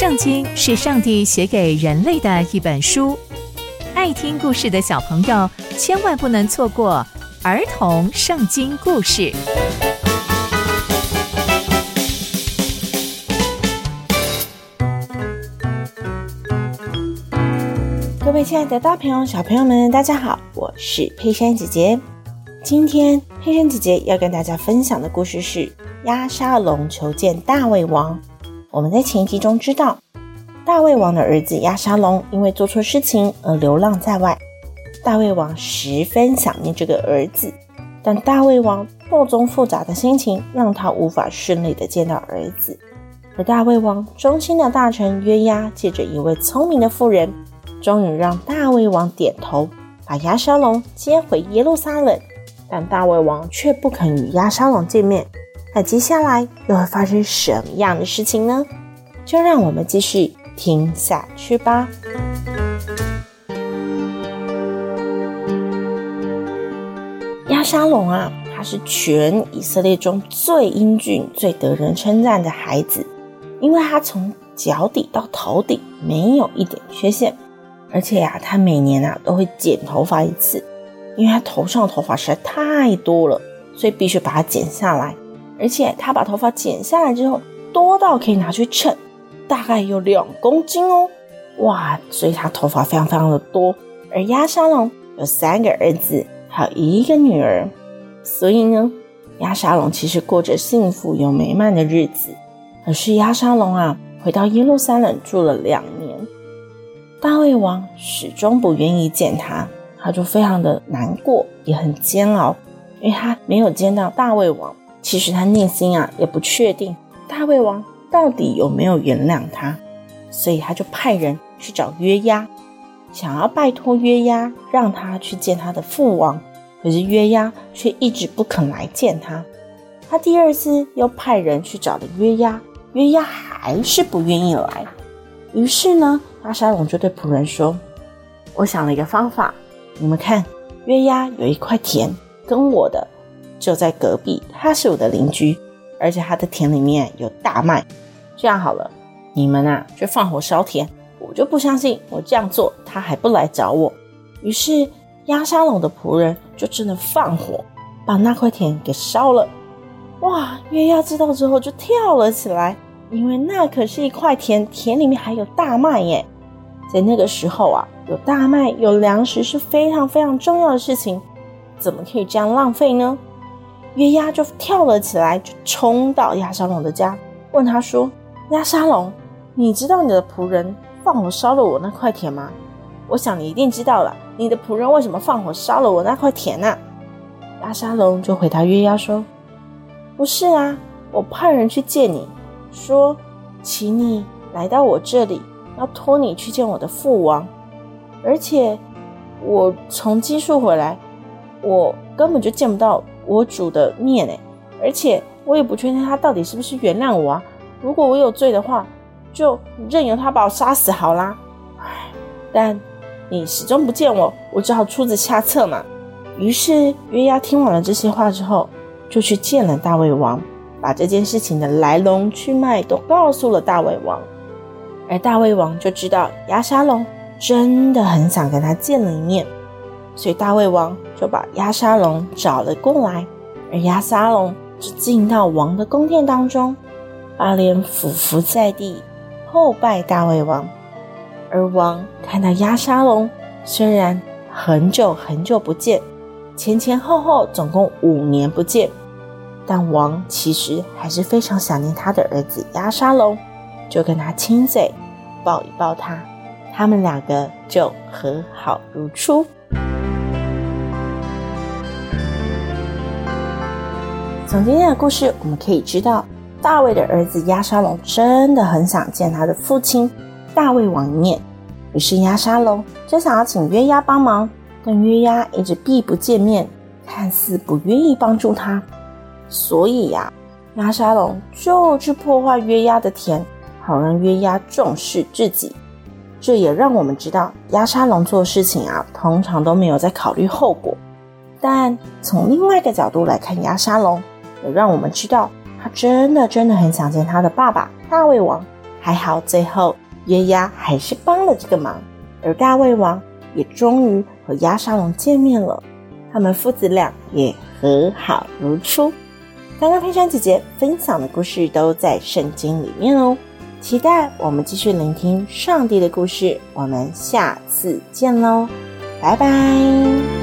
圣经是上帝写给人类的一本书，爱听故事的小朋友千万不能错过儿童圣经故事。各位亲爱的大朋友、小朋友们，大家好，我是佩珊姐姐。今天佩珊姐姐要跟大家分享的故事是押沙龙求见大卫王。我们在前集中知道，大卫王的儿子亚沙龙因为做错事情而流浪在外。大卫王十分想念这个儿子，但大卫王错综复杂的心情让他无法顺利的见到儿子。而大卫王忠心的大臣约押借着一位聪明的妇人，终于让大卫王点头，把亚沙龙接回耶路撒冷。但大卫王却不肯与亚沙龙见面。那接下来又会发生什么样的事情呢？就让我们继续听下去吧。亚沙龙啊，他是全以色列中最英俊、最得人称赞的孩子，因为他从脚底到头顶没有一点缺陷，而且呀、啊，他每年啊都会剪头发一次，因为他头上的头发实在太多了，所以必须把它剪下来。而且他把头发剪下来之后，多到可以拿去称，大概有两公斤哦，哇！所以他头发非常非常的多。而鸭沙龙有三个儿子，还有一个女儿，所以呢，鸭沙龙其实过着幸福又美满的日子。可是鸭沙龙啊，回到耶路撒冷住了两年，大卫王始终不愿意见他，他就非常的难过，也很煎熬，因为他没有见到大卫王。其实他内心啊也不确定大胃王到底有没有原谅他，所以他就派人去找约押，想要拜托约押让他去见他的父王。可是约押却一直不肯来见他。他第二次又派人去找了约押，约押还是不愿意来。于是呢，阿沙龙就对仆人说：“我想了一个方法，你们看，约押有一块田跟我的。”就在隔壁，他是我的邻居，而且他的田里面有大麦。这样好了，你们啊，就放火烧田。我就不相信我这样做，他还不来找我。于是押沙龙的仆人就真的放火，把那块田给烧了。哇！约押知道之后就跳了起来，因为那可是一块田，田里面还有大麦耶。在那个时候啊，有大麦、有粮食是非常非常重要的事情，怎么可以这样浪费呢？约押就跳了起来，就冲到亚沙龙的家，问他说：“亚沙龙，你知道你的仆人放火烧了我那块田吗？我想你一定知道了，你的仆人为什么放火烧了我那块田呢、啊？”押沙龙就回答约押说：“不是啊，我派人去见你，说，请你来到我这里，要托你去见我的父王，而且我从基述回来，我根本就见不到。”我主的面哎，而且我也不确定他到底是不是原谅我啊。如果我有罪的话，就任由他把我杀死好啦。唉，但你始终不见我，我只好出此下策嘛。于是约押听完了这些话之后，就去见了大卫王，把这件事情的来龙去脉都告诉了大卫王。而大卫王就知道押沙龙真的很想跟他见了一面。所以大卫王就把押沙龙找了过来，而押沙龙就进到王的宫殿当中，把脸俯伏在地，叩拜大卫王。而王看到押沙龙虽然很久很久不见，前前后后总共五年不见，但王其实还是非常想念他的儿子押沙龙，就跟他亲嘴，抱一抱他，他们两个就和好如初。从今天的故事，我们可以知道，大卫的儿子亚沙龙真的很想见他的父亲大卫王一面。于是亚沙龙就想要请约押帮忙，但约押一直避不见面，看似不愿意帮助他。所以呀，亚沙龙就去破坏约押的田，好让约押重视自己。这也让我们知道，亚沙龙做事情啊，通常都没有在考虑后果。但从另外一个角度来看，亚沙龙。也让我们知道，他真的真的很想见他的爸爸大卫王，还好最后约押还是帮了这个忙，而大卫王也终于和押沙龙见面了，他们父子俩也和好如初。刚刚佩珊姐姐分享的故事都在圣经里面哦，期待我们继续聆听上帝的故事，我们下次见喽，拜拜。